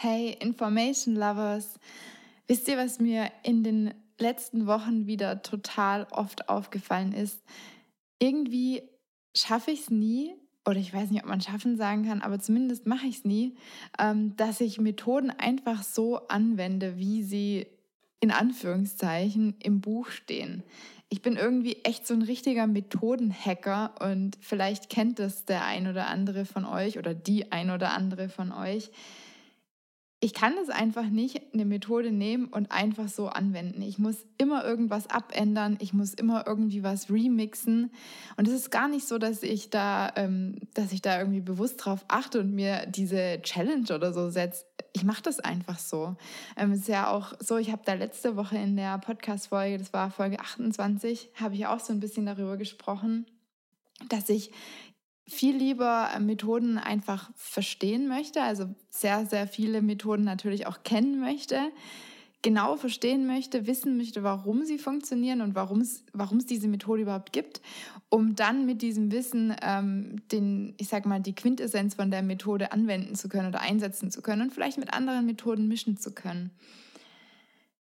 Hey, Information Lovers. Wisst ihr, was mir in den letzten Wochen wieder total oft aufgefallen ist? Irgendwie schaffe ich es nie, oder ich weiß nicht, ob man schaffen sagen kann, aber zumindest mache ich es nie, ähm, dass ich Methoden einfach so anwende, wie sie in Anführungszeichen im Buch stehen. Ich bin irgendwie echt so ein richtiger Methodenhacker und vielleicht kennt das der ein oder andere von euch oder die ein oder andere von euch ich kann es einfach nicht eine Methode nehmen und einfach so anwenden. Ich muss immer irgendwas abändern, ich muss immer irgendwie was remixen. Und es ist gar nicht so, dass ich da, ähm, dass ich da irgendwie bewusst drauf achte und mir diese Challenge oder so setze. Ich mache das einfach so. Ähm, ist ja auch so, ich habe da letzte Woche in der Podcast-Folge, das war Folge 28, habe ich auch so ein bisschen darüber gesprochen, dass ich viel lieber äh, Methoden einfach verstehen möchte, also sehr, sehr viele Methoden natürlich auch kennen möchte, genau verstehen möchte, wissen möchte, warum sie funktionieren und warum es, diese Methode überhaupt gibt, um dann mit diesem Wissen ähm, den, ich sag mal, die Quintessenz von der Methode anwenden zu können oder einsetzen zu können und vielleicht mit anderen Methoden mischen zu können.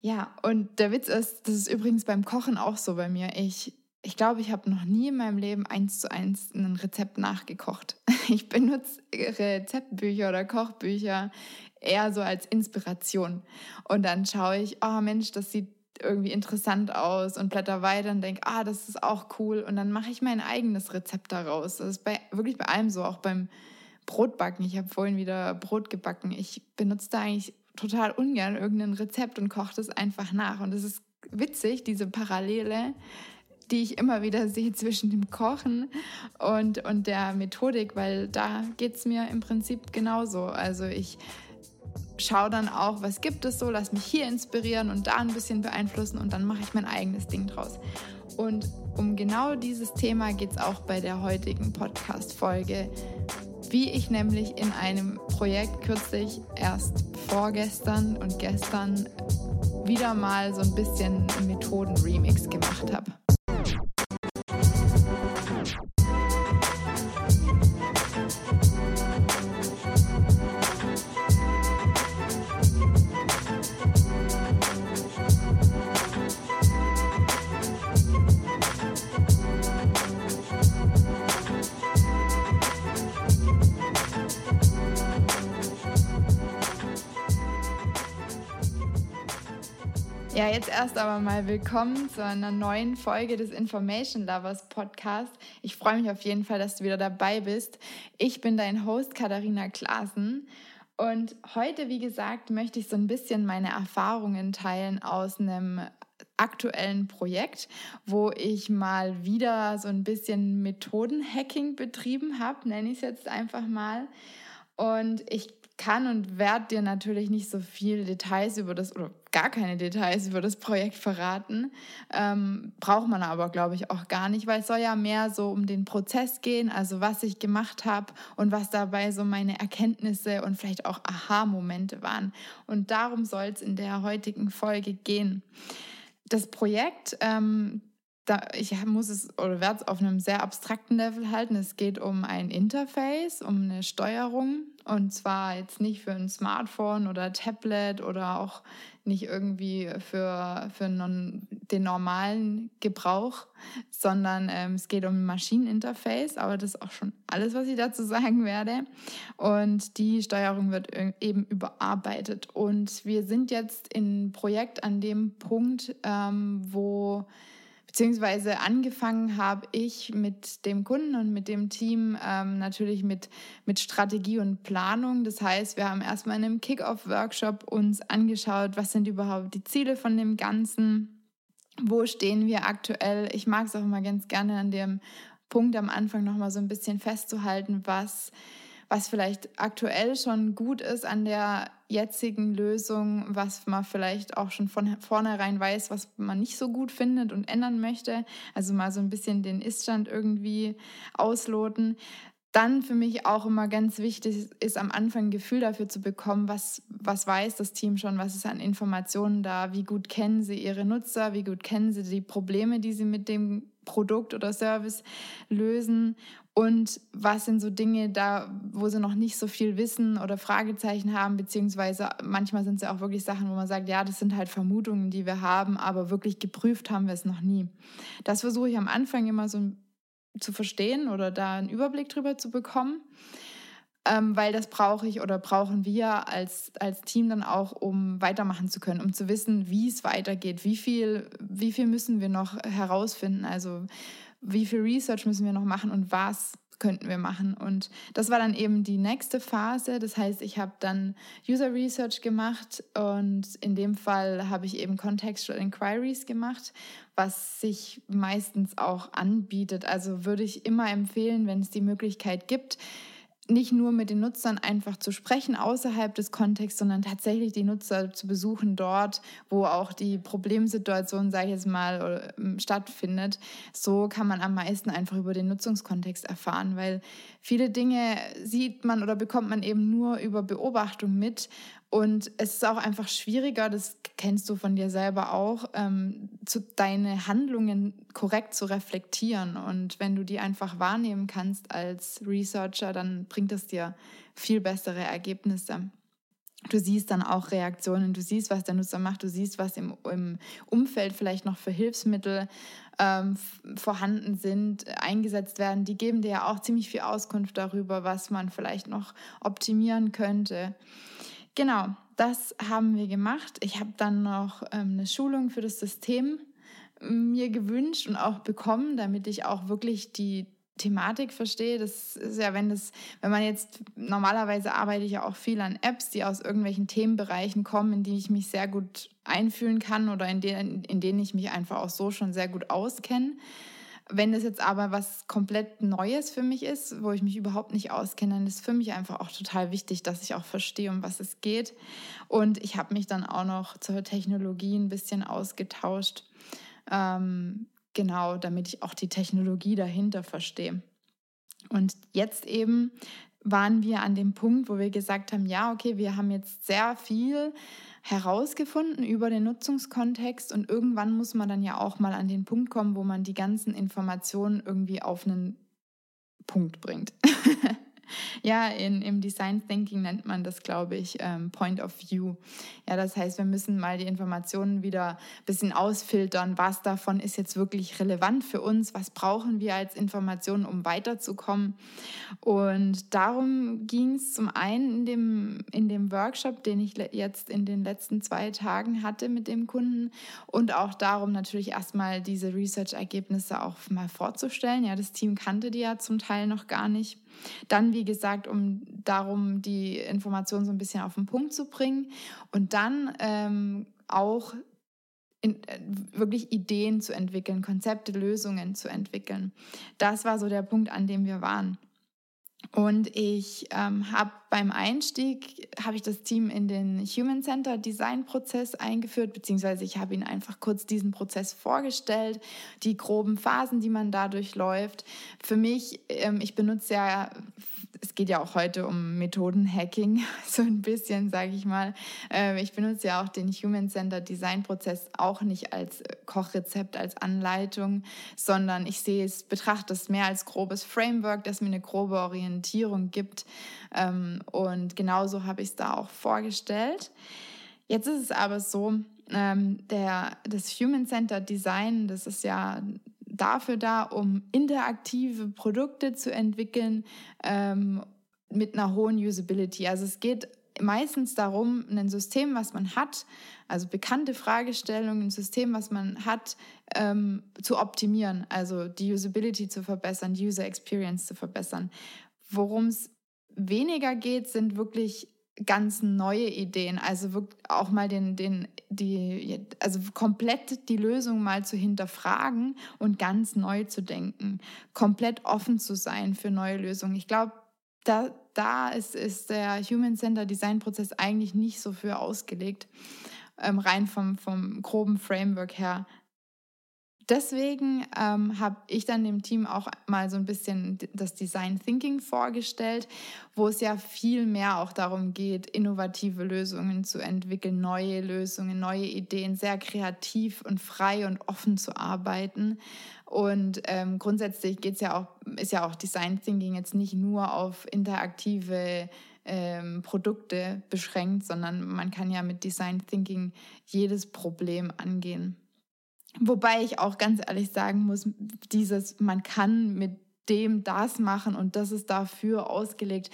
Ja, und der Witz ist, das ist übrigens beim Kochen auch so bei mir. Ich ich glaube, ich habe noch nie in meinem Leben eins zu eins ein Rezept nachgekocht. Ich benutze Rezeptbücher oder Kochbücher eher so als Inspiration. Und dann schaue ich, oh Mensch, das sieht irgendwie interessant aus und blätter weiter und denke, ah, das ist auch cool. Und dann mache ich mein eigenes Rezept daraus. Das ist bei, wirklich bei allem so, auch beim Brotbacken. Ich habe vorhin wieder Brot gebacken. Ich benutze da eigentlich total ungern irgendein Rezept und koche das einfach nach. Und es ist witzig, diese Parallele die ich immer wieder sehe zwischen dem Kochen und, und der Methodik, weil da geht es mir im Prinzip genauso. Also ich schaue dann auch, was gibt es so, lass mich hier inspirieren und da ein bisschen beeinflussen und dann mache ich mein eigenes Ding draus. Und um genau dieses Thema geht es auch bei der heutigen Podcast-Folge. Wie ich nämlich in einem Projekt kürzlich erst vorgestern und gestern wieder mal so ein bisschen Methoden-Remix gemacht habe. Jetzt erst aber mal willkommen zu einer neuen Folge des Information Lovers Podcast. Ich freue mich auf jeden Fall, dass du wieder dabei bist. Ich bin dein Host Katharina Klaasen und heute, wie gesagt, möchte ich so ein bisschen meine Erfahrungen teilen aus einem aktuellen Projekt, wo ich mal wieder so ein bisschen Methodenhacking betrieben habe, nenne ich es jetzt einfach mal. Und ich kann und werde dir natürlich nicht so viele Details über das oder gar keine Details über das Projekt verraten. Ähm, braucht man aber, glaube ich, auch gar nicht, weil es soll ja mehr so um den Prozess gehen, also was ich gemacht habe und was dabei so meine Erkenntnisse und vielleicht auch Aha-Momente waren. Und darum soll es in der heutigen Folge gehen. Das Projekt, ähm, da, ich muss es oder werde es auf einem sehr abstrakten Level halten. Es geht um ein Interface, um eine Steuerung und zwar jetzt nicht für ein Smartphone oder Tablet oder auch nicht irgendwie für, für non, den normalen Gebrauch, sondern ähm, es geht um ein Maschineninterface, aber das ist auch schon alles, was ich dazu sagen werde. Und die Steuerung wird eben überarbeitet. Und wir sind jetzt im Projekt an dem Punkt, ähm, wo Beziehungsweise angefangen habe ich mit dem Kunden und mit dem Team ähm, natürlich mit, mit Strategie und Planung. Das heißt, wir haben erstmal in einem Kick-Off-Workshop uns angeschaut, was sind überhaupt die Ziele von dem Ganzen, wo stehen wir aktuell. Ich mag es auch immer ganz gerne an dem Punkt am Anfang nochmal so ein bisschen festzuhalten, was was vielleicht aktuell schon gut ist an der jetzigen Lösung, was man vielleicht auch schon von vornherein weiß, was man nicht so gut findet und ändern möchte. Also mal so ein bisschen den Iststand irgendwie ausloten. Dann für mich auch immer ganz wichtig ist, am Anfang ein Gefühl dafür zu bekommen, was, was weiß das Team schon, was ist an Informationen da, wie gut kennen sie ihre Nutzer, wie gut kennen sie die Probleme, die sie mit dem Produkt oder Service lösen und was sind so Dinge da, wo sie noch nicht so viel wissen oder Fragezeichen haben, beziehungsweise manchmal sind es ja auch wirklich Sachen, wo man sagt, ja, das sind halt Vermutungen, die wir haben, aber wirklich geprüft haben wir es noch nie. Das versuche ich am Anfang immer so zu verstehen oder da einen Überblick drüber zu bekommen ähm, weil das brauche ich oder brauchen wir als, als Team dann auch, um weitermachen zu können, um zu wissen, wie es weitergeht, wie viel, wie viel müssen wir noch herausfinden, also wie viel Research müssen wir noch machen und was könnten wir machen. Und das war dann eben die nächste Phase. Das heißt, ich habe dann User Research gemacht und in dem Fall habe ich eben Contextual Inquiries gemacht, was sich meistens auch anbietet. Also würde ich immer empfehlen, wenn es die Möglichkeit gibt, nicht nur mit den Nutzern einfach zu sprechen außerhalb des Kontexts, sondern tatsächlich die Nutzer zu besuchen dort, wo auch die Problemsituation, sage ich jetzt mal, ähm, stattfindet. So kann man am meisten einfach über den Nutzungskontext erfahren, weil viele Dinge sieht man oder bekommt man eben nur über Beobachtung mit und es ist auch einfach schwieriger, das kennst du von dir selber auch, ähm, zu, deine Handlungen korrekt zu reflektieren. Und wenn du die einfach wahrnehmen kannst als Researcher, dann bringt es dir viel bessere Ergebnisse. Du siehst dann auch Reaktionen, du siehst, was der Nutzer macht, du siehst, was im, im Umfeld vielleicht noch für Hilfsmittel ähm, vorhanden sind, eingesetzt werden. Die geben dir ja auch ziemlich viel Auskunft darüber, was man vielleicht noch optimieren könnte. Genau, das haben wir gemacht. Ich habe dann noch ähm, eine Schulung für das System mir gewünscht und auch bekommen, damit ich auch wirklich die Thematik verstehe. Das ist ja, wenn das, wenn man jetzt normalerweise arbeite ich ja auch viel an Apps, die aus irgendwelchen Themenbereichen kommen, in die ich mich sehr gut einfühlen kann oder in denen, in denen ich mich einfach auch so schon sehr gut auskenne. Wenn das jetzt aber was komplett Neues für mich ist, wo ich mich überhaupt nicht auskenne, dann ist für mich einfach auch total wichtig, dass ich auch verstehe, um was es geht. Und ich habe mich dann auch noch zur Technologie ein bisschen ausgetauscht. Ähm, genau, damit ich auch die Technologie dahinter verstehe. Und jetzt eben waren wir an dem Punkt, wo wir gesagt haben, ja, okay, wir haben jetzt sehr viel herausgefunden über den Nutzungskontext und irgendwann muss man dann ja auch mal an den Punkt kommen, wo man die ganzen Informationen irgendwie auf einen Punkt bringt. ja, in, im Design Thinking nennt man das, glaube ich, ähm, Point of View. Ja, das heißt, wir müssen mal die Informationen wieder ein bisschen ausfiltern. Was davon ist jetzt wirklich relevant für uns? Was brauchen wir als Informationen, um weiterzukommen? Und darum ging es zum einen in dem, in dem Workshop, den ich jetzt in den letzten zwei Tagen hatte mit dem Kunden und auch darum natürlich erstmal diese Research-Ergebnisse auch mal vorzustellen. Ja, das Team kannte die ja zum Teil noch gar nicht. Dann, wie gesagt, um darum, die Informationen so ein bisschen auf den Punkt zu bringen und dann ähm, auch in, äh, wirklich Ideen zu entwickeln, Konzepte, Lösungen zu entwickeln. Das war so der Punkt, an dem wir waren. Und ich ähm, habe beim Einstieg, habe ich das Team in den Human Center Design Prozess eingeführt, beziehungsweise ich habe ihnen einfach kurz diesen Prozess vorgestellt, die groben Phasen, die man dadurch läuft. Für mich, ähm, ich benutze ja es geht ja auch heute um Methodenhacking, so ein bisschen, sage ich mal. Ähm, ich benutze ja auch den Human Centered Design Prozess auch nicht als Kochrezept, als Anleitung, sondern ich sehe es, betrachte es mehr als grobes Framework, das mir eine grobe Orientierung gibt. Ähm, und genauso habe ich es da auch vorgestellt. Jetzt ist es aber so, ähm, der, das Human Centered Design, das ist ja dafür da, um interaktive Produkte zu entwickeln ähm, mit einer hohen Usability. Also es geht meistens darum, ein System, was man hat, also bekannte Fragestellungen, ein System, was man hat, ähm, zu optimieren, also die Usability zu verbessern, die User Experience zu verbessern. Worum es weniger geht, sind wirklich ganz neue Ideen, also auch mal den, den, die, also komplett die Lösung mal zu hinterfragen und ganz neu zu denken, komplett offen zu sein für neue Lösungen. Ich glaube, da, da ist, ist der Human Center Design Prozess eigentlich nicht so für ausgelegt, ähm, rein vom, vom groben Framework her deswegen ähm, habe ich dann dem Team auch mal so ein bisschen das Design Thinking vorgestellt, wo es ja viel mehr auch darum geht, innovative Lösungen zu entwickeln, neue Lösungen, neue Ideen, sehr kreativ und frei und offen zu arbeiten Und ähm, grundsätzlich geht's ja auch, ist ja auch Design Thinking jetzt nicht nur auf interaktive ähm, Produkte beschränkt, sondern man kann ja mit Design Thinking jedes Problem angehen. Wobei ich auch ganz ehrlich sagen muss, dieses, man kann mit dem das machen und das ist dafür ausgelegt,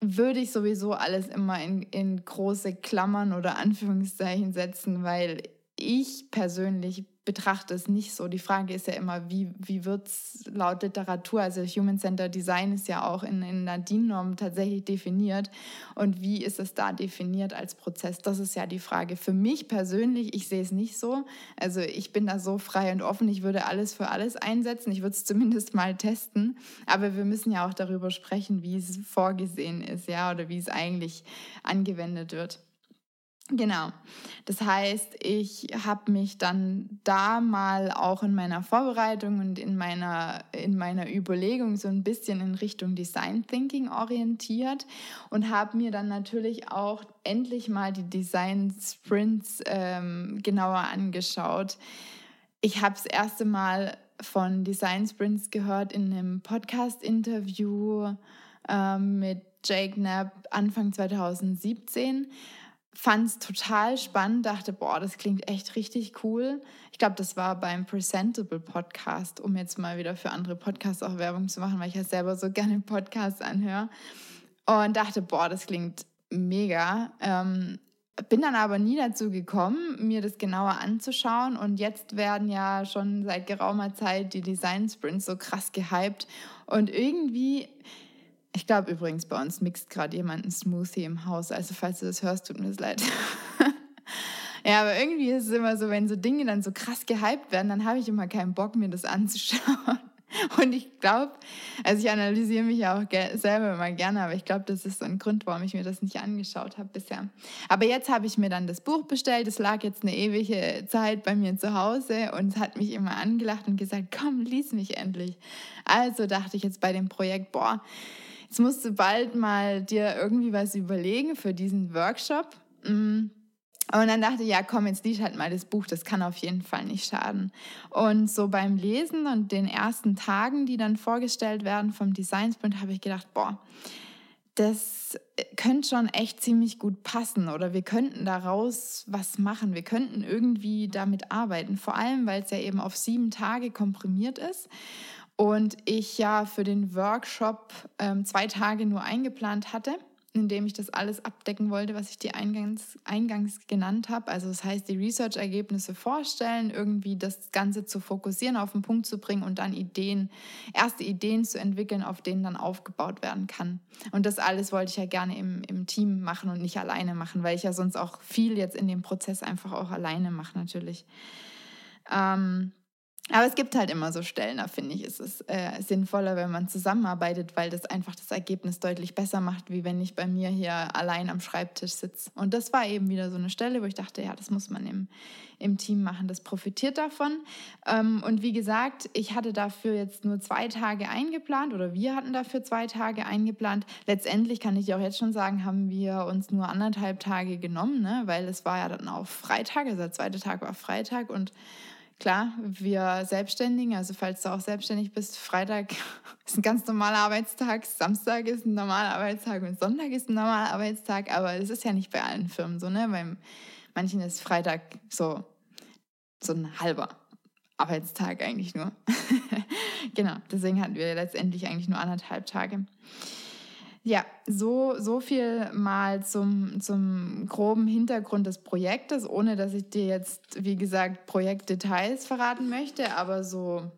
würde ich sowieso alles immer in, in große Klammern oder Anführungszeichen setzen, weil ich persönlich betrachte es nicht so. Die Frage ist ja immer, wie, wie wird es laut Literatur, also Human Centered Design ist ja auch in, in einer DIN-Norm tatsächlich definiert. Und wie ist es da definiert als Prozess? Das ist ja die Frage. Für mich persönlich, ich sehe es nicht so. Also ich bin da so frei und offen, ich würde alles für alles einsetzen. Ich würde es zumindest mal testen. Aber wir müssen ja auch darüber sprechen, wie es vorgesehen ist, ja, oder wie es eigentlich angewendet wird. Genau. Das heißt, ich habe mich dann da mal auch in meiner Vorbereitung und in meiner, in meiner Überlegung so ein bisschen in Richtung Design Thinking orientiert und habe mir dann natürlich auch endlich mal die Design Sprints ähm, genauer angeschaut. Ich habe das erste Mal von Design Sprints gehört in einem Podcast-Interview ähm, mit Jake Knapp Anfang 2017 fand es total spannend, dachte, boah, das klingt echt richtig cool. Ich glaube, das war beim Presentable Podcast, um jetzt mal wieder für andere Podcasts auch Werbung zu machen, weil ich ja selber so gerne Podcasts anhöre. Und dachte, boah, das klingt mega. Ähm, bin dann aber nie dazu gekommen, mir das genauer anzuschauen. Und jetzt werden ja schon seit geraumer Zeit die Design Sprints so krass gehypt. Und irgendwie ich glaube übrigens, bei uns mixt gerade jemand einen Smoothie im Haus. Also falls du das hörst, tut mir das leid. ja, aber irgendwie ist es immer so, wenn so Dinge dann so krass gehypt werden, dann habe ich immer keinen Bock, mir das anzuschauen. Und ich glaube, also ich analysiere mich ja auch selber immer gerne, aber ich glaube, das ist so ein Grund, warum ich mir das nicht angeschaut habe bisher. Aber jetzt habe ich mir dann das Buch bestellt. Es lag jetzt eine ewige Zeit bei mir zu Hause und hat mich immer angelacht und gesagt, komm, lies mich endlich. Also dachte ich jetzt bei dem Projekt, boah, Jetzt musst du bald mal dir irgendwie was überlegen für diesen Workshop. Mm. Und dann dachte ich, ja, komm, jetzt lies halt mal das Buch, das kann auf jeden Fall nicht schaden. Und so beim Lesen und den ersten Tagen, die dann vorgestellt werden vom Design Sprint, habe ich gedacht, boah, das könnte schon echt ziemlich gut passen oder wir könnten daraus was machen. Wir könnten irgendwie damit arbeiten, vor allem weil es ja eben auf sieben Tage komprimiert ist und ich ja für den Workshop ähm, zwei Tage nur eingeplant hatte, indem ich das alles abdecken wollte, was ich dir eingangs, eingangs genannt habe. Also das heißt, die Research-Ergebnisse vorstellen, irgendwie das Ganze zu fokussieren, auf den Punkt zu bringen und dann Ideen, erste Ideen zu entwickeln, auf denen dann aufgebaut werden kann. Und das alles wollte ich ja gerne im, im Team machen und nicht alleine machen, weil ich ja sonst auch viel jetzt in dem Prozess einfach auch alleine mache natürlich. Ähm, aber es gibt halt immer so Stellen, da finde ich, ist es äh, sinnvoller, wenn man zusammenarbeitet, weil das einfach das Ergebnis deutlich besser macht, wie wenn ich bei mir hier allein am Schreibtisch sitze. Und das war eben wieder so eine Stelle, wo ich dachte, ja, das muss man im, im Team machen, das profitiert davon. Ähm, und wie gesagt, ich hatte dafür jetzt nur zwei Tage eingeplant oder wir hatten dafür zwei Tage eingeplant. Letztendlich kann ich dir auch jetzt schon sagen, haben wir uns nur anderthalb Tage genommen, ne? weil es war ja dann auch Freitag, also der zweite Tag war Freitag und Klar, wir Selbstständigen, also falls du auch selbstständig bist, Freitag ist ein ganz normaler Arbeitstag, Samstag ist ein normaler Arbeitstag und Sonntag ist ein normaler Arbeitstag, aber es ist ja nicht bei allen Firmen so, ne? Bei manchen ist Freitag so, so ein halber Arbeitstag eigentlich nur. genau, deswegen hatten wir letztendlich eigentlich nur anderthalb Tage. Ja, so, so viel mal zum, zum groben Hintergrund des Projektes, ohne dass ich dir jetzt, wie gesagt, Projektdetails verraten möchte, aber so,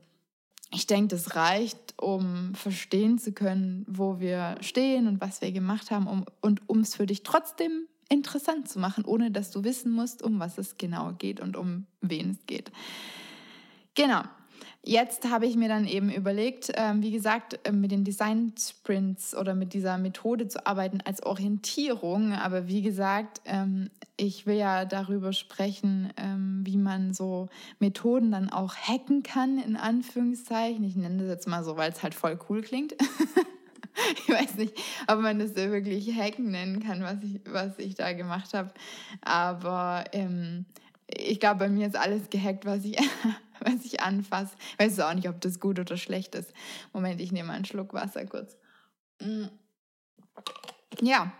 ich denke, das reicht, um verstehen zu können, wo wir stehen und was wir gemacht haben um, und um es für dich trotzdem interessant zu machen, ohne dass du wissen musst, um was es genau geht und um wen es geht. Genau, Jetzt habe ich mir dann eben überlegt, ähm, wie gesagt, äh, mit den Design Sprints oder mit dieser Methode zu arbeiten als Orientierung. Aber wie gesagt, ähm, ich will ja darüber sprechen, ähm, wie man so Methoden dann auch hacken kann, in Anführungszeichen. Ich nenne das jetzt mal so, weil es halt voll cool klingt. ich weiß nicht, ob man das wirklich hacken nennen kann, was ich, was ich da gemacht habe. Aber ähm, ich glaube, bei mir ist alles gehackt, was ich, was ich anfasse. Ich weiß auch nicht, ob das gut oder schlecht ist. Moment, ich nehme einen Schluck Wasser kurz. Mm. Ja.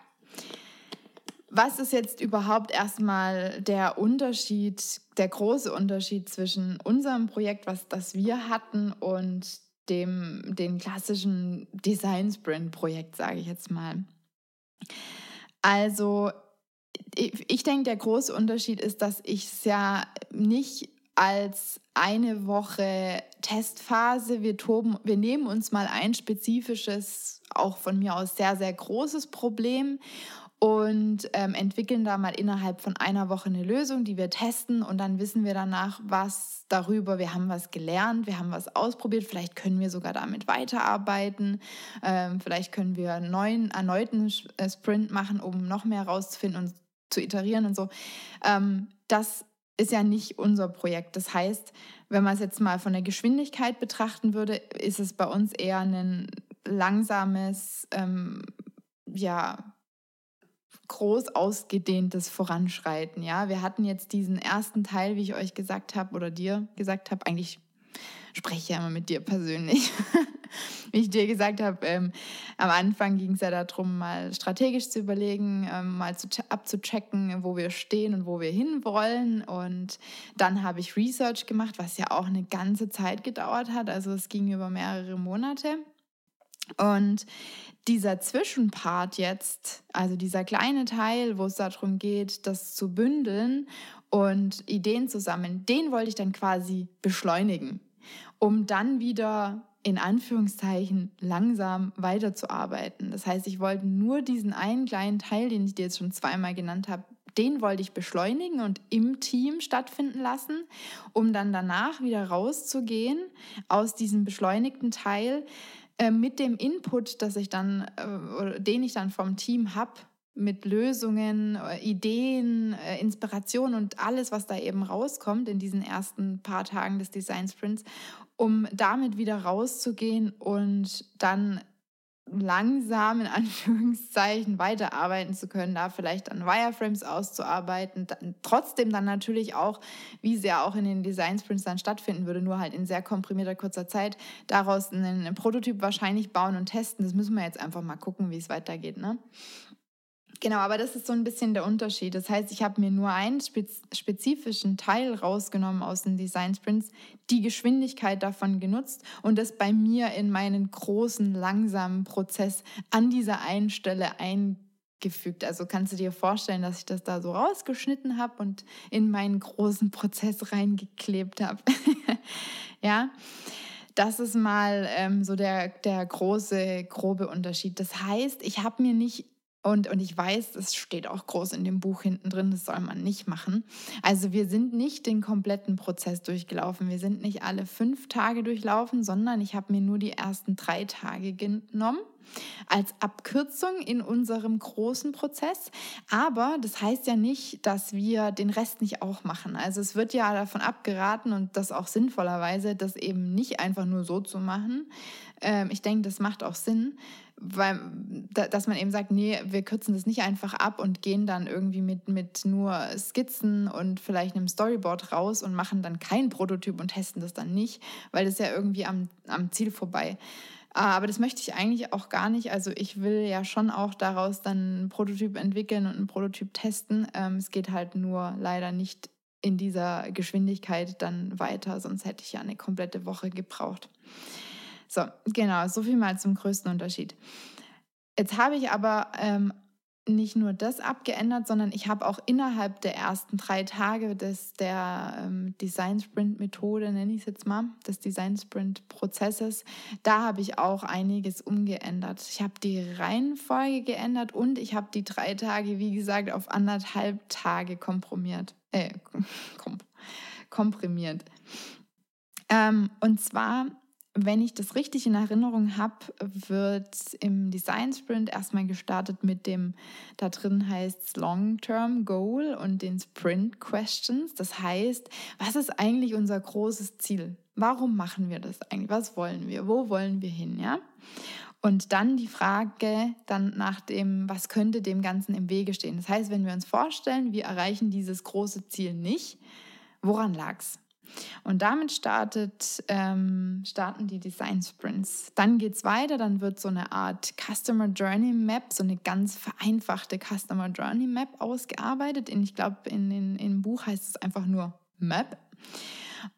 Was ist jetzt überhaupt erstmal der Unterschied, der große Unterschied zwischen unserem Projekt, was das wir hatten, und dem den klassischen Design Sprint Projekt, sage ich jetzt mal? Also ich denke, der große Unterschied ist, dass ich es ja nicht als eine Woche Testphase, wir toben, wir nehmen uns mal ein spezifisches, auch von mir aus sehr, sehr großes Problem und ähm, entwickeln da mal innerhalb von einer Woche eine Lösung, die wir testen und dann wissen wir danach was darüber. Wir haben was gelernt, wir haben was ausprobiert, vielleicht können wir sogar damit weiterarbeiten, ähm, vielleicht können wir einen neuen, erneuten äh, Sprint machen, um noch mehr rauszufinden und zu iterieren und so. Ähm, das ist ja nicht unser Projekt. Das heißt, wenn man es jetzt mal von der Geschwindigkeit betrachten würde, ist es bei uns eher ein langsames, ähm, ja, groß ausgedehntes Voranschreiten. Ja, wir hatten jetzt diesen ersten Teil, wie ich euch gesagt habe oder dir gesagt habe, eigentlich spreche ja immer mit dir persönlich. Wie ich dir gesagt habe, ähm, am Anfang ging es ja darum, mal strategisch zu überlegen, ähm, mal zu, abzuchecken, wo wir stehen und wo wir hinwollen. Und dann habe ich Research gemacht, was ja auch eine ganze Zeit gedauert hat. Also es ging über mehrere Monate. Und dieser Zwischenpart jetzt, also dieser kleine Teil, wo es darum geht, das zu bündeln und Ideen zu sammeln, den wollte ich dann quasi beschleunigen um dann wieder in Anführungszeichen langsam weiterzuarbeiten. Das heißt, ich wollte nur diesen einen kleinen Teil, den ich dir jetzt schon zweimal genannt habe, den wollte ich beschleunigen und im Team stattfinden lassen, um dann danach wieder rauszugehen aus diesem beschleunigten Teil äh, mit dem Input, dass ich dann, äh, den ich dann vom Team habe, mit Lösungen, äh, Ideen, äh, Inspiration und alles, was da eben rauskommt in diesen ersten paar Tagen des Design Sprints, um damit wieder rauszugehen und dann langsam in Anführungszeichen weiterarbeiten zu können, da vielleicht an Wireframes auszuarbeiten, dann, trotzdem dann natürlich auch, wie es ja auch in den Design Sprints dann stattfinden würde, nur halt in sehr komprimierter kurzer Zeit, daraus einen, einen Prototyp wahrscheinlich bauen und testen. Das müssen wir jetzt einfach mal gucken, wie es weitergeht. Ne? Genau, aber das ist so ein bisschen der Unterschied. Das heißt, ich habe mir nur einen spezifischen Teil rausgenommen aus den Design Sprints, die Geschwindigkeit davon genutzt und das bei mir in meinen großen, langsamen Prozess an dieser einen Stelle eingefügt. Also kannst du dir vorstellen, dass ich das da so rausgeschnitten habe und in meinen großen Prozess reingeklebt habe. ja. Das ist mal ähm, so der, der große, grobe Unterschied. Das heißt, ich habe mir nicht und, und ich weiß, es steht auch groß in dem Buch hinten drin, das soll man nicht machen. Also wir sind nicht den kompletten Prozess durchgelaufen. Wir sind nicht alle fünf Tage durchlaufen, sondern ich habe mir nur die ersten drei Tage genommen als Abkürzung in unserem großen Prozess. Aber das heißt ja nicht, dass wir den Rest nicht auch machen. Also es wird ja davon abgeraten und das auch sinnvollerweise, das eben nicht einfach nur so zu machen. Ähm, ich denke, das macht auch Sinn weil, dass man eben sagt, nee, wir kürzen das nicht einfach ab und gehen dann irgendwie mit, mit nur Skizzen und vielleicht einem Storyboard raus und machen dann keinen Prototyp und testen das dann nicht, weil das ja irgendwie am, am Ziel vorbei. Aber das möchte ich eigentlich auch gar nicht. Also ich will ja schon auch daraus dann einen Prototyp entwickeln und einen Prototyp testen. Ähm, es geht halt nur leider nicht in dieser Geschwindigkeit dann weiter, sonst hätte ich ja eine komplette Woche gebraucht. So, genau, so viel mal zum größten Unterschied. Jetzt habe ich aber ähm, nicht nur das abgeändert, sondern ich habe auch innerhalb der ersten drei Tage des, der ähm, Design Sprint Methode, nenne ich es jetzt mal, des Design Sprint Prozesses, da habe ich auch einiges umgeändert. Ich habe die Reihenfolge geändert und ich habe die drei Tage, wie gesagt, auf anderthalb Tage komprimiert. Äh, komprimiert. Ähm, und zwar wenn ich das richtig in Erinnerung habe, wird im Design Sprint erstmal gestartet mit dem, da drin heißt Long-Term Goal und den Sprint Questions. Das heißt, was ist eigentlich unser großes Ziel? Warum machen wir das eigentlich? Was wollen wir? Wo wollen wir hin? Ja? Und dann die Frage dann nach dem, was könnte dem Ganzen im Wege stehen? Das heißt, wenn wir uns vorstellen, wir erreichen dieses große Ziel nicht, woran lag es? Und damit startet, ähm, starten die Design Sprints. Dann geht es weiter, dann wird so eine Art Customer Journey Map, so eine ganz vereinfachte Customer Journey Map ausgearbeitet. In, ich glaube, in, in, im Buch heißt es einfach nur Map.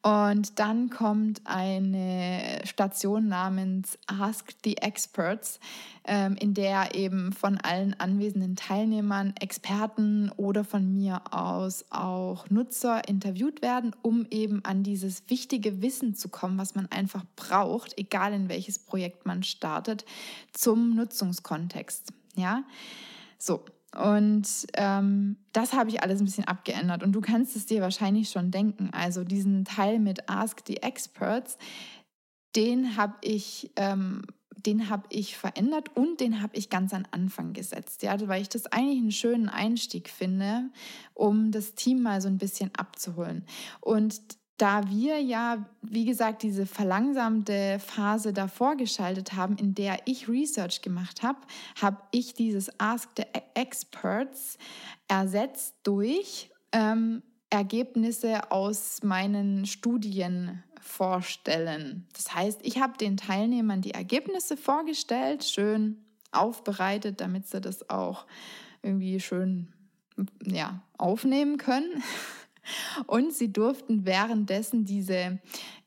Und dann kommt eine Station namens Ask the Experts, ähm, in der eben von allen anwesenden Teilnehmern, Experten oder von mir aus auch Nutzer interviewt werden, um eben an dieses wichtige Wissen zu kommen, was man einfach braucht, egal in welches Projekt man startet, zum Nutzungskontext. Ja, so. Und ähm, das habe ich alles ein bisschen abgeändert. Und du kannst es dir wahrscheinlich schon denken. Also diesen Teil mit Ask the Experts, den habe ich, ähm, den ich verändert und den habe ich ganz an Anfang gesetzt. Ja, weil ich das eigentlich einen schönen Einstieg finde, um das Team mal so ein bisschen abzuholen. Und da wir ja, wie gesagt, diese verlangsamte Phase davor geschaltet haben, in der ich Research gemacht habe, habe ich dieses Ask the Experts ersetzt durch ähm, Ergebnisse aus meinen Studien vorstellen. Das heißt, ich habe den Teilnehmern die Ergebnisse vorgestellt, schön aufbereitet, damit sie das auch irgendwie schön ja, aufnehmen können. Und sie durften währenddessen diese,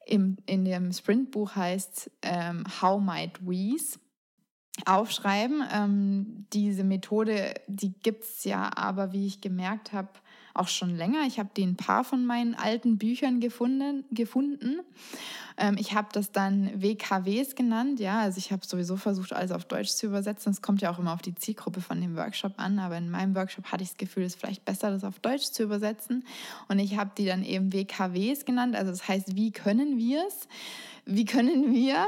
im, in dem Sprintbuch heißt ähm, How Might We's, aufschreiben. Ähm, diese Methode, die gibt es ja aber, wie ich gemerkt habe, auch schon länger. Ich habe die ein paar von meinen alten Büchern gefunden. gefunden. Ähm, ich habe das dann WKWs genannt. Ja, also ich habe sowieso versucht, alles auf Deutsch zu übersetzen. Es kommt ja auch immer auf die Zielgruppe von dem Workshop an. Aber in meinem Workshop hatte ich das Gefühl, es ist vielleicht besser, das auf Deutsch zu übersetzen. Und ich habe die dann eben WKWs genannt. Also das heißt, wie können wir es? Wie können wir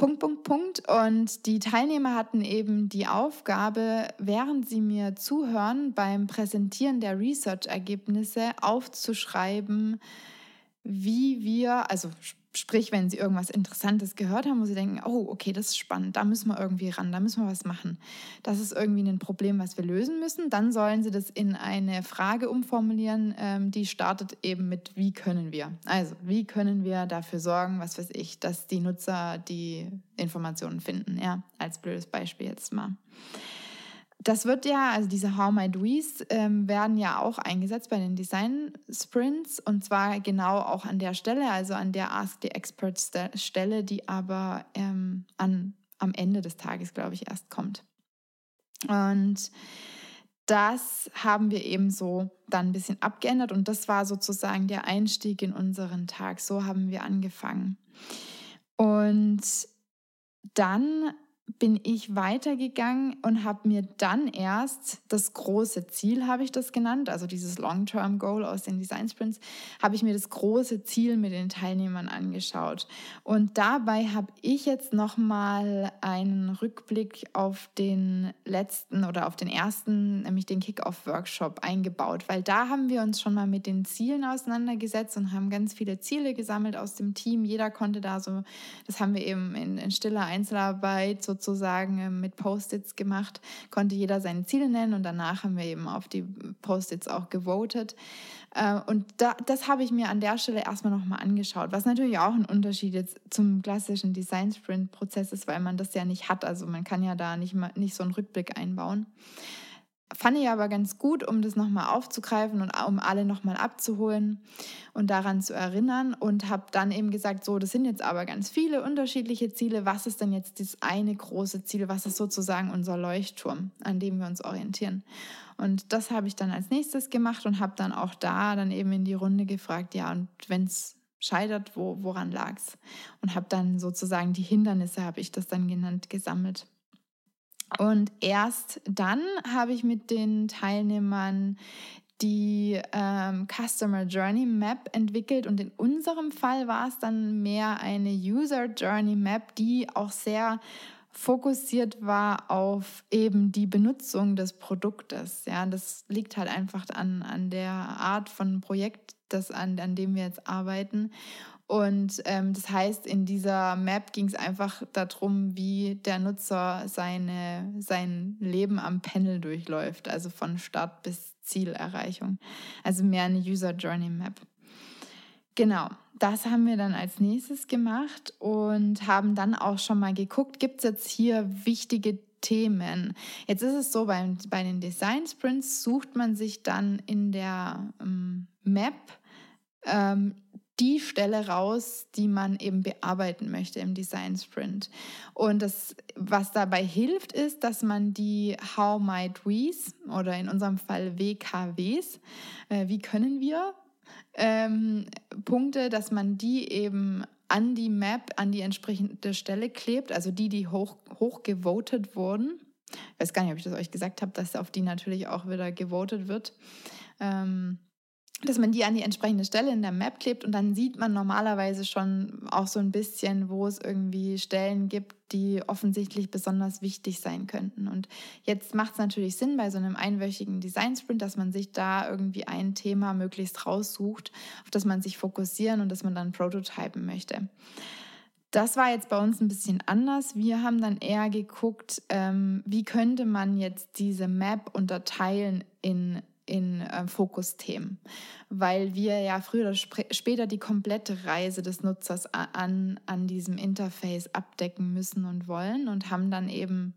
Punkt, Punkt, Punkt. Und die Teilnehmer hatten eben die Aufgabe, während sie mir zuhören, beim Präsentieren der Research-Ergebnisse aufzuschreiben, wie wir, also Sprich, wenn sie irgendwas Interessantes gehört haben, wo sie denken, oh, okay, das ist spannend, da müssen wir irgendwie ran, da müssen wir was machen. Das ist irgendwie ein Problem, was wir lösen müssen. Dann sollen sie das in eine Frage umformulieren, ähm, die startet eben mit, wie können wir? Also, wie können wir dafür sorgen, was weiß ich, dass die Nutzer die Informationen finden? Ja, als blödes Beispiel jetzt mal. Das wird ja, also diese How My Do's ähm, werden ja auch eingesetzt bei den Design Sprints und zwar genau auch an der Stelle, also an der Ask the Experts Stelle, die aber ähm, an, am Ende des Tages, glaube ich, erst kommt. Und das haben wir eben so dann ein bisschen abgeändert und das war sozusagen der Einstieg in unseren Tag. So haben wir angefangen. Und dann bin ich weitergegangen und habe mir dann erst das große Ziel, habe ich das genannt, also dieses Long-Term-Goal aus den Design Sprints, habe ich mir das große Ziel mit den Teilnehmern angeschaut. Und dabei habe ich jetzt nochmal einen Rückblick auf den letzten oder auf den ersten, nämlich den Kick-Off-Workshop eingebaut, weil da haben wir uns schon mal mit den Zielen auseinandergesetzt und haben ganz viele Ziele gesammelt aus dem Team. Jeder konnte da so, das haben wir eben in, in stiller Einzelarbeit so sozusagen ähm, mit Post-its gemacht, konnte jeder seine Ziele nennen und danach haben wir eben auf die Post-its auch gewotet. Äh, und da, das habe ich mir an der Stelle erstmal nochmal angeschaut, was natürlich auch ein Unterschied jetzt zum klassischen Design Sprint Prozess ist, weil man das ja nicht hat. Also man kann ja da nicht, mal, nicht so einen Rückblick einbauen. Fand ich aber ganz gut, um das nochmal aufzugreifen und um alle nochmal abzuholen und daran zu erinnern. Und habe dann eben gesagt, so, das sind jetzt aber ganz viele unterschiedliche Ziele. Was ist denn jetzt das eine große Ziel? Was ist sozusagen unser Leuchtturm, an dem wir uns orientieren? Und das habe ich dann als nächstes gemacht und habe dann auch da dann eben in die Runde gefragt, ja, und wenn es scheitert, wo, woran lag es? Und habe dann sozusagen die Hindernisse, habe ich das dann genannt, gesammelt. Und erst dann habe ich mit den Teilnehmern die ähm, Customer Journey Map entwickelt und in unserem Fall war es dann mehr eine User Journey Map, die auch sehr fokussiert war auf eben die Benutzung des Produktes. Ja, das liegt halt einfach an, an der Art von Projekt, das an, an dem wir jetzt arbeiten. Und ähm, das heißt, in dieser Map ging es einfach darum, wie der Nutzer seine, sein Leben am Panel durchläuft, also von Start bis Zielerreichung. Also mehr eine User Journey Map. genau, das haben wir dann als nächstes gemacht und haben dann auch schon mal geguckt, gibt es jetzt hier wichtige Themen. Jetzt ist es so, bei, bei den Design Sprints sucht man sich dann in der ähm, Map ähm, die Stelle raus, die man eben bearbeiten möchte im Design Sprint. Und das, was dabei hilft, ist, dass man die How Might We's oder in unserem Fall WKWs, äh, wie können wir, ähm, Punkte, dass man die eben an die Map, an die entsprechende Stelle klebt, also die, die hoch, hoch gewotet wurden. Ich weiß gar nicht, ob ich das euch gesagt habe, dass auf die natürlich auch wieder gewotet wird. Ähm, dass man die an die entsprechende Stelle in der Map klebt und dann sieht man normalerweise schon auch so ein bisschen, wo es irgendwie Stellen gibt, die offensichtlich besonders wichtig sein könnten. Und jetzt macht es natürlich Sinn bei so einem einwöchigen Design Sprint, dass man sich da irgendwie ein Thema möglichst raussucht, auf das man sich fokussieren und das man dann prototypen möchte. Das war jetzt bei uns ein bisschen anders. Wir haben dann eher geguckt, ähm, wie könnte man jetzt diese Map unterteilen in in äh, Fokusthemen, weil wir ja früher oder später die komplette Reise des Nutzers an, an diesem Interface abdecken müssen und wollen und haben dann eben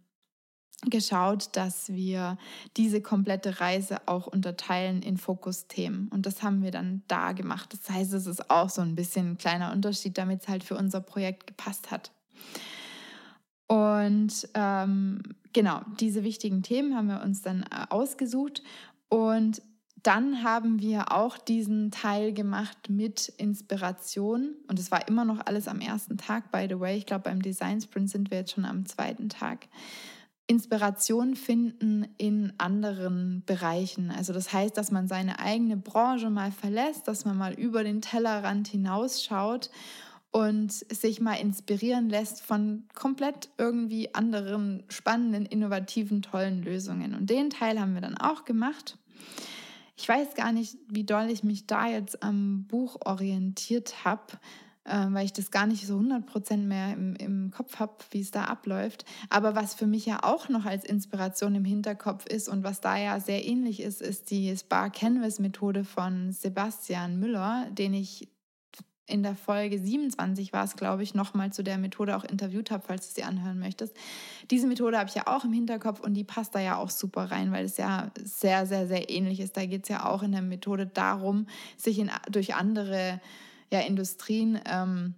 geschaut, dass wir diese komplette Reise auch unterteilen in Fokusthemen. Und das haben wir dann da gemacht. Das heißt, es ist auch so ein bisschen ein kleiner Unterschied, damit es halt für unser Projekt gepasst hat. Und ähm, genau, diese wichtigen Themen haben wir uns dann äh, ausgesucht und dann haben wir auch diesen Teil gemacht mit Inspiration. Und es war immer noch alles am ersten Tag, by the way. Ich glaube, beim Design Sprint sind wir jetzt schon am zweiten Tag. Inspiration finden in anderen Bereichen. Also das heißt, dass man seine eigene Branche mal verlässt, dass man mal über den Tellerrand hinausschaut und sich mal inspirieren lässt von komplett irgendwie anderen spannenden, innovativen, tollen Lösungen. Und den Teil haben wir dann auch gemacht. Ich weiß gar nicht, wie doll ich mich da jetzt am Buch orientiert habe, äh, weil ich das gar nicht so 100% mehr im, im Kopf habe, wie es da abläuft. Aber was für mich ja auch noch als Inspiration im Hinterkopf ist und was da ja sehr ähnlich ist, ist die Spa Canvas Methode von Sebastian Müller, den ich in der Folge 27 war es, glaube ich, nochmal zu der Methode auch interviewt habe, falls du sie anhören möchtest. Diese Methode habe ich ja auch im Hinterkopf und die passt da ja auch super rein, weil es ja sehr, sehr, sehr ähnlich ist. Da geht es ja auch in der Methode darum, sich in, durch andere ja, Industrien ähm,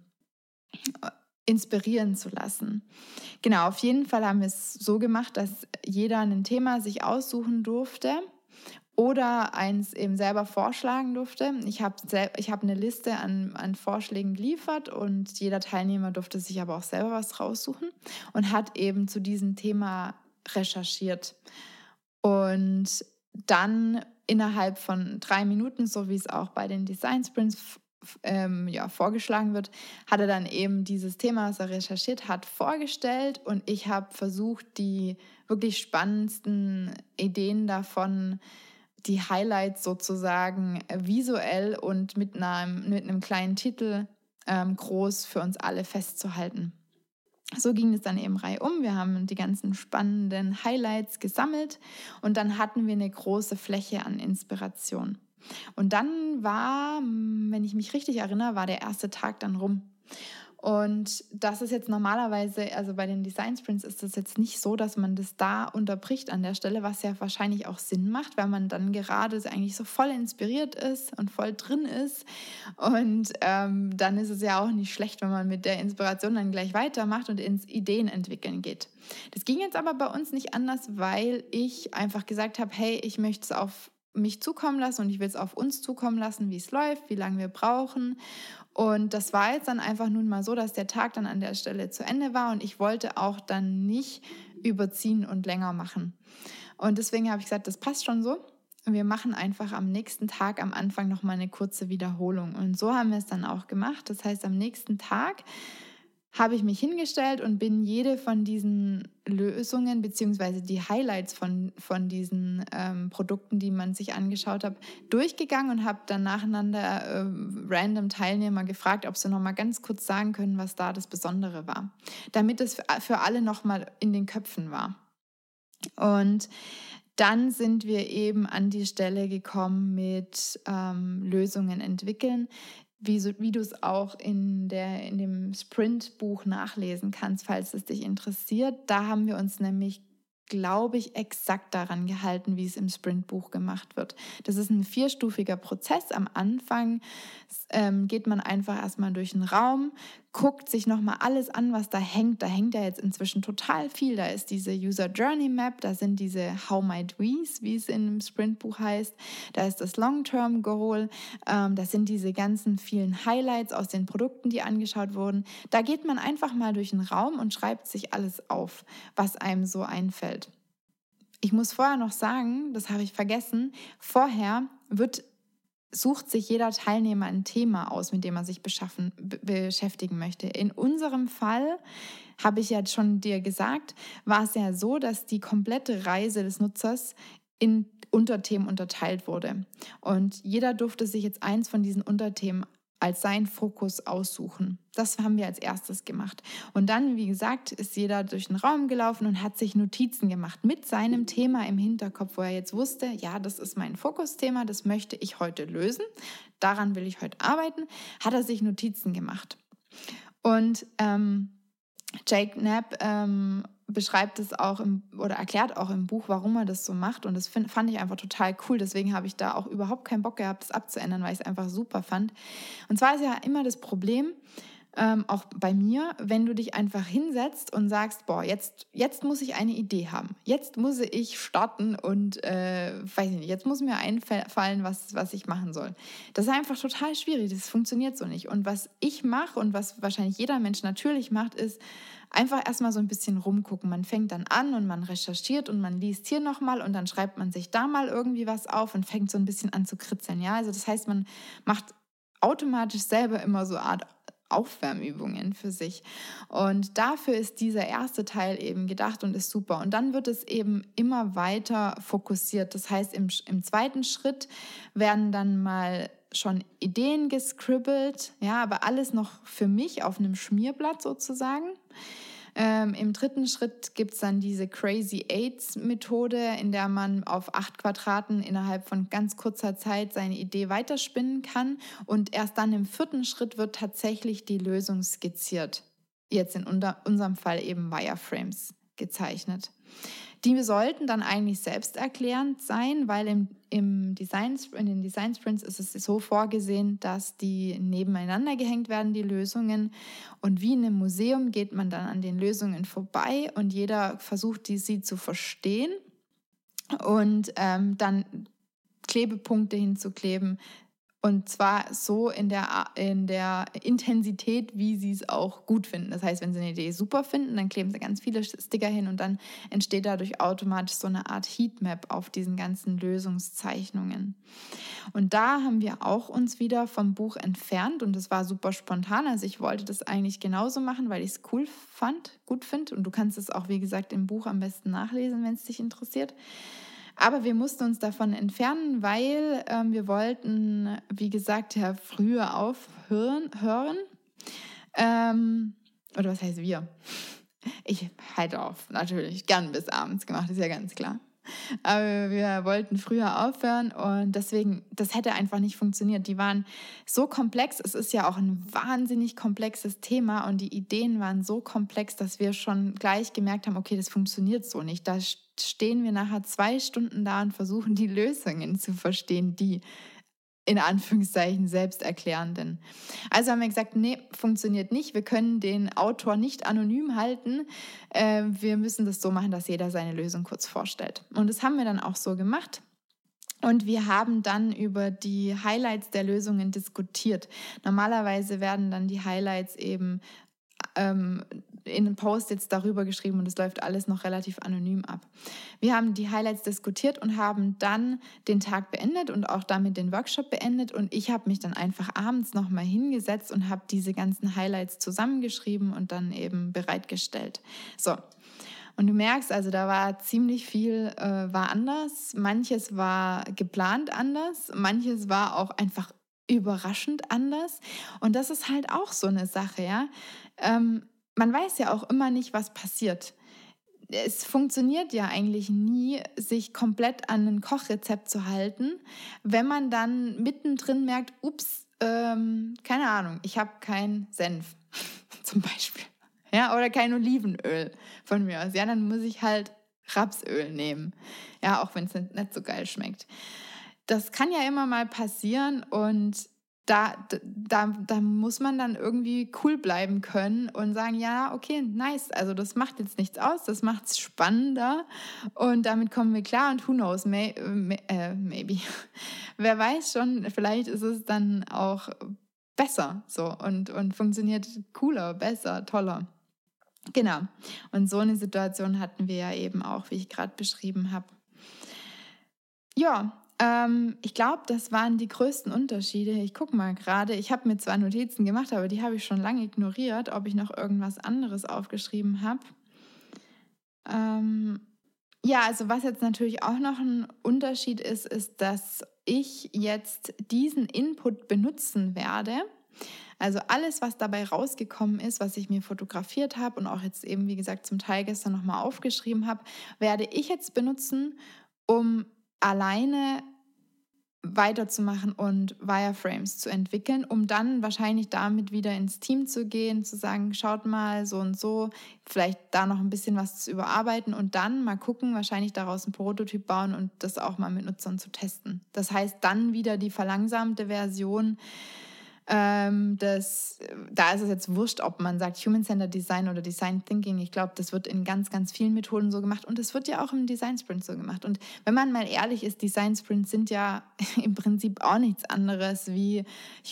inspirieren zu lassen. Genau, auf jeden Fall haben wir es so gemacht, dass jeder ein Thema sich aussuchen durfte oder eins eben selber vorschlagen durfte. Ich habe ich hab eine Liste an, an Vorschlägen geliefert und jeder Teilnehmer durfte sich aber auch selber was raussuchen und hat eben zu diesem Thema recherchiert. Und dann innerhalb von drei Minuten, so wie es auch bei den Design Sprints ähm, ja, vorgeschlagen wird, hat er dann eben dieses Thema, was er recherchiert hat, vorgestellt und ich habe versucht, die wirklich spannendsten Ideen davon die Highlights sozusagen visuell und mit einem, mit einem kleinen Titel ähm, groß für uns alle festzuhalten. So ging es dann eben reihum. Wir haben die ganzen spannenden Highlights gesammelt und dann hatten wir eine große Fläche an Inspiration. Und dann war, wenn ich mich richtig erinnere, war der erste Tag dann rum. Und das ist jetzt normalerweise, also bei den Design Sprints ist das jetzt nicht so, dass man das da unterbricht an der Stelle, was ja wahrscheinlich auch Sinn macht, weil man dann gerade eigentlich so voll inspiriert ist und voll drin ist. Und ähm, dann ist es ja auch nicht schlecht, wenn man mit der Inspiration dann gleich weitermacht und ins Ideen entwickeln geht. Das ging jetzt aber bei uns nicht anders, weil ich einfach gesagt habe, hey, ich möchte es auf mich zukommen lassen und ich will es auf uns zukommen lassen, wie es läuft, wie lange wir brauchen. Und das war jetzt dann einfach nun mal so, dass der Tag dann an der Stelle zu Ende war und ich wollte auch dann nicht überziehen und länger machen. Und deswegen habe ich gesagt, das passt schon so. Wir machen einfach am nächsten Tag am Anfang noch mal eine kurze Wiederholung. Und so haben wir es dann auch gemacht. Das heißt, am nächsten Tag habe ich mich hingestellt und bin jede von diesen Lösungen beziehungsweise die Highlights von, von diesen ähm, Produkten, die man sich angeschaut hat, durchgegangen und habe dann nacheinander äh, random Teilnehmer gefragt, ob sie noch mal ganz kurz sagen können, was da das Besondere war, damit es für alle noch mal in den Köpfen war. Und dann sind wir eben an die Stelle gekommen mit ähm, Lösungen entwickeln. Wie, so, wie du es auch in, der, in dem Sprint-Buch nachlesen kannst, falls es dich interessiert. Da haben wir uns nämlich glaube ich, exakt daran gehalten, wie es im Sprintbuch gemacht wird. Das ist ein vierstufiger Prozess. Am Anfang ähm, geht man einfach erstmal durch den Raum, guckt sich nochmal alles an, was da hängt. Da hängt ja jetzt inzwischen total viel. Da ist diese User Journey Map, da sind diese How Might We's, wie es im Sprintbuch heißt. Da ist das Long-Term Goal. Ähm, das sind diese ganzen vielen Highlights aus den Produkten, die angeschaut wurden. Da geht man einfach mal durch den Raum und schreibt sich alles auf, was einem so einfällt. Ich muss vorher noch sagen, das habe ich vergessen, vorher wird sucht sich jeder Teilnehmer ein Thema aus, mit dem er sich beschaffen, beschäftigen möchte. In unserem Fall, habe ich ja schon dir gesagt, war es ja so, dass die komplette Reise des Nutzers in Unterthemen unterteilt wurde. Und jeder durfte sich jetzt eins von diesen Unterthemen als sein Fokus aussuchen. Das haben wir als erstes gemacht. Und dann, wie gesagt, ist jeder durch den Raum gelaufen und hat sich Notizen gemacht mit seinem Thema im Hinterkopf, wo er jetzt wusste, ja, das ist mein Fokusthema, das möchte ich heute lösen, daran will ich heute arbeiten, hat er sich Notizen gemacht. Und ähm, Jake Knapp ähm, beschreibt es auch im, oder erklärt auch im Buch, warum er das so macht. Und das find, fand ich einfach total cool. Deswegen habe ich da auch überhaupt keinen Bock gehabt, das abzuändern, weil ich es einfach super fand. Und zwar ist ja immer das Problem, ähm, auch bei mir, wenn du dich einfach hinsetzt und sagst, boah, jetzt, jetzt muss ich eine Idee haben. Jetzt muss ich starten und, äh, weiß ich nicht, jetzt muss mir einfallen, was, was ich machen soll. Das ist einfach total schwierig. Das funktioniert so nicht. Und was ich mache und was wahrscheinlich jeder Mensch natürlich macht, ist, einfach erstmal so ein bisschen rumgucken. Man fängt dann an und man recherchiert und man liest hier nochmal und dann schreibt man sich da mal irgendwie was auf und fängt so ein bisschen an zu kritzeln. Ja, also das heißt, man macht automatisch selber immer so Art Aufwärmübungen für sich. Und dafür ist dieser erste Teil eben gedacht und ist super. Und dann wird es eben immer weiter fokussiert. Das heißt, im, im zweiten Schritt werden dann mal schon Ideen gescribbelt, ja, aber alles noch für mich auf einem Schmierblatt sozusagen. Ähm, Im dritten Schritt gibt es dann diese Crazy Aids Methode, in der man auf acht Quadraten innerhalb von ganz kurzer Zeit seine Idee weiterspinnen kann. Und erst dann im vierten Schritt wird tatsächlich die Lösung skizziert. Jetzt in unserem Fall eben Wireframes gezeichnet. Die sollten dann eigentlich selbsterklärend sein, weil im, im Design, in den Design Sprints ist es so vorgesehen, dass die nebeneinander gehängt werden, die Lösungen. Und wie in einem Museum geht man dann an den Lösungen vorbei und jeder versucht, die, sie zu verstehen und ähm, dann Klebepunkte hinzukleben, und zwar so in der, in der Intensität, wie sie es auch gut finden. Das heißt, wenn sie eine Idee super finden, dann kleben sie ganz viele Sticker hin und dann entsteht dadurch automatisch so eine Art Heatmap auf diesen ganzen Lösungszeichnungen. Und da haben wir auch uns wieder vom Buch entfernt und das war super spontan. Also ich wollte das eigentlich genauso machen, weil ich es cool fand, gut finde. Und du kannst es auch, wie gesagt, im Buch am besten nachlesen, wenn es dich interessiert. Aber wir mussten uns davon entfernen, weil ähm, wir wollten, wie gesagt, ja früher aufhören. Hören. Ähm, oder was heißt wir? Ich halte auf, natürlich, gern bis abends gemacht, ist ja ganz klar. Aber wir wollten früher aufhören und deswegen, das hätte einfach nicht funktioniert. Die waren so komplex. Es ist ja auch ein wahnsinnig komplexes Thema und die Ideen waren so komplex, dass wir schon gleich gemerkt haben, okay, das funktioniert so nicht. Da stehen wir nachher zwei Stunden da und versuchen die Lösungen zu verstehen, die in Anführungszeichen selbsterklärenden. Also haben wir gesagt, nee, funktioniert nicht. Wir können den Autor nicht anonym halten. Äh, wir müssen das so machen, dass jeder seine Lösung kurz vorstellt. Und das haben wir dann auch so gemacht. Und wir haben dann über die Highlights der Lösungen diskutiert. Normalerweise werden dann die Highlights eben ähm, in einem Post jetzt darüber geschrieben und es läuft alles noch relativ anonym ab. Wir haben die Highlights diskutiert und haben dann den Tag beendet und auch damit den Workshop beendet und ich habe mich dann einfach abends nochmal hingesetzt und habe diese ganzen Highlights zusammengeschrieben und dann eben bereitgestellt. So. Und du merkst, also da war ziemlich viel, äh, war anders. Manches war geplant anders, manches war auch einfach überraschend anders. Und das ist halt auch so eine Sache, ja. Ähm, man weiß ja auch immer nicht, was passiert. Es funktioniert ja eigentlich nie, sich komplett an ein Kochrezept zu halten, wenn man dann mittendrin merkt, ups, ähm, keine Ahnung, ich habe keinen Senf zum Beispiel. Ja, oder kein Olivenöl von mir aus. Ja, dann muss ich halt Rapsöl nehmen. Ja, auch wenn es nicht so geil schmeckt. Das kann ja immer mal passieren und da, da, da muss man dann irgendwie cool bleiben können und sagen, ja, okay, nice. Also das macht jetzt nichts aus, das macht es spannender und damit kommen wir klar und who knows, may, may, äh, maybe. Wer weiß schon, vielleicht ist es dann auch besser so und, und funktioniert cooler, besser, toller. Genau. Und so eine Situation hatten wir ja eben auch, wie ich gerade beschrieben habe. Ja, ähm, ich glaube, das waren die größten Unterschiede. Ich gucke mal gerade. Ich habe mir zwar Notizen gemacht, aber die habe ich schon lange ignoriert, ob ich noch irgendwas anderes aufgeschrieben habe. Ähm, ja, also was jetzt natürlich auch noch ein Unterschied ist, ist, dass ich jetzt diesen Input benutzen werde. Also alles, was dabei rausgekommen ist, was ich mir fotografiert habe und auch jetzt eben, wie gesagt, zum Teil gestern nochmal aufgeschrieben habe, werde ich jetzt benutzen, um alleine weiterzumachen und Wireframes zu entwickeln, um dann wahrscheinlich damit wieder ins Team zu gehen, zu sagen, schaut mal so und so, vielleicht da noch ein bisschen was zu überarbeiten und dann mal gucken, wahrscheinlich daraus ein Prototyp bauen und das auch mal mit Nutzern zu testen. Das heißt, dann wieder die verlangsamte Version ähm, das, da ist es jetzt wurscht, ob man sagt Human-Centered Design oder Design Thinking. Ich glaube, das wird in ganz, ganz vielen Methoden so gemacht und es wird ja auch im Design Sprint so gemacht. Und wenn man mal ehrlich ist, Design Sprints sind ja im Prinzip auch nichts anderes wie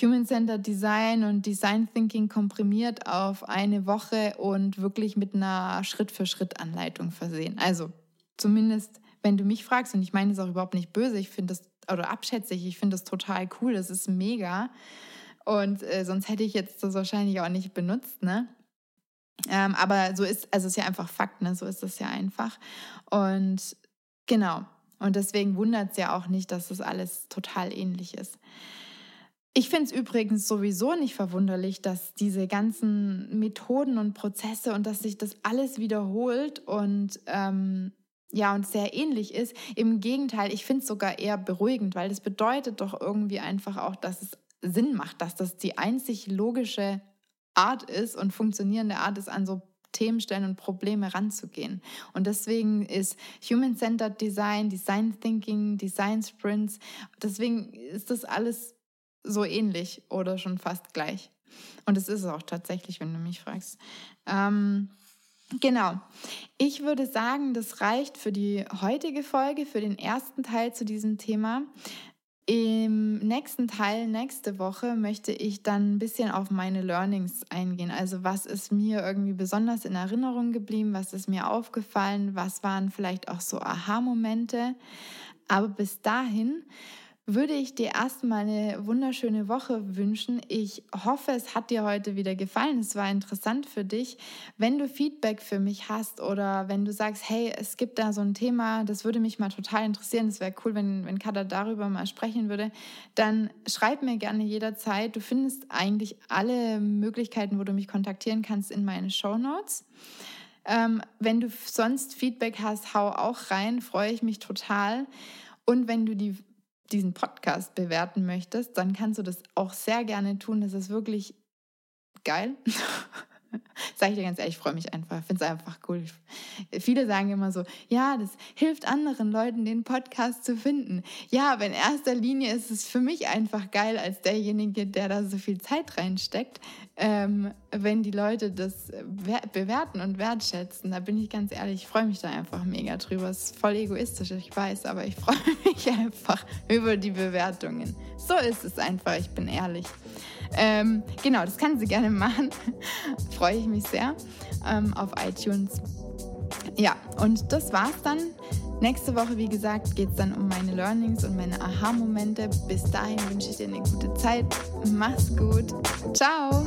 Human-Centered Design und Design Thinking komprimiert auf eine Woche und wirklich mit einer Schritt-für-Schritt-Anleitung versehen. Also zumindest, wenn du mich fragst, und ich meine es auch überhaupt nicht böse, ich finde das, oder abschätzig, ich finde das total cool, das ist mega. Und äh, sonst hätte ich jetzt das wahrscheinlich auch nicht benutzt, ne? Ähm, aber so ist, also ist ja einfach Fakt, ne? So ist das ja einfach. Und genau. Und deswegen wundert es ja auch nicht, dass das alles total ähnlich ist. Ich finde es übrigens sowieso nicht verwunderlich, dass diese ganzen Methoden und Prozesse und dass sich das alles wiederholt und ähm, ja, und sehr ähnlich ist. Im Gegenteil, ich finde es sogar eher beruhigend, weil das bedeutet doch irgendwie einfach auch, dass es Sinn macht, dass das die einzig logische Art ist und funktionierende Art ist, an so Themenstellen und Probleme ranzugehen. Und deswegen ist Human-Centered Design, Design Thinking, Design Sprints, deswegen ist das alles so ähnlich oder schon fast gleich. Und es ist es auch tatsächlich, wenn du mich fragst. Ähm, Genau. Ich würde sagen, das reicht für die heutige Folge, für den ersten Teil zu diesem Thema. Im nächsten Teil, nächste Woche, möchte ich dann ein bisschen auf meine Learnings eingehen. Also was ist mir irgendwie besonders in Erinnerung geblieben, was ist mir aufgefallen, was waren vielleicht auch so Aha-Momente. Aber bis dahin würde ich dir erstmal eine wunderschöne Woche wünschen. Ich hoffe, es hat dir heute wieder gefallen. Es war interessant für dich. Wenn du Feedback für mich hast oder wenn du sagst, hey, es gibt da so ein Thema, das würde mich mal total interessieren, es wäre cool, wenn, wenn Kada darüber mal sprechen würde, dann schreib mir gerne jederzeit. Du findest eigentlich alle Möglichkeiten, wo du mich kontaktieren kannst, in meine Show Notes. Ähm, wenn du sonst Feedback hast, hau auch rein, freue ich mich total. Und wenn du die diesen Podcast bewerten möchtest, dann kannst du das auch sehr gerne tun. Das ist wirklich geil. Sag ich dir ganz ehrlich, ich freue mich einfach, finde es einfach cool. Viele sagen immer so, ja, das hilft anderen Leuten, den Podcast zu finden. Ja, aber in erster Linie ist es für mich einfach geil, als derjenige, der da so viel Zeit reinsteckt, ähm, wenn die Leute das bewerten und wertschätzen. Da bin ich ganz ehrlich, ich freue mich da einfach mega drüber. Es ist voll egoistisch, ich weiß, aber ich freue mich einfach über die Bewertungen. So ist es einfach, ich bin ehrlich. Ähm, genau, das kann sie gerne machen. Freue ich mich sehr ähm, auf iTunes. Ja, und das war's dann. Nächste Woche, wie gesagt, geht es dann um meine Learnings und meine Aha-Momente. Bis dahin wünsche ich dir eine gute Zeit. Mach's gut. Ciao.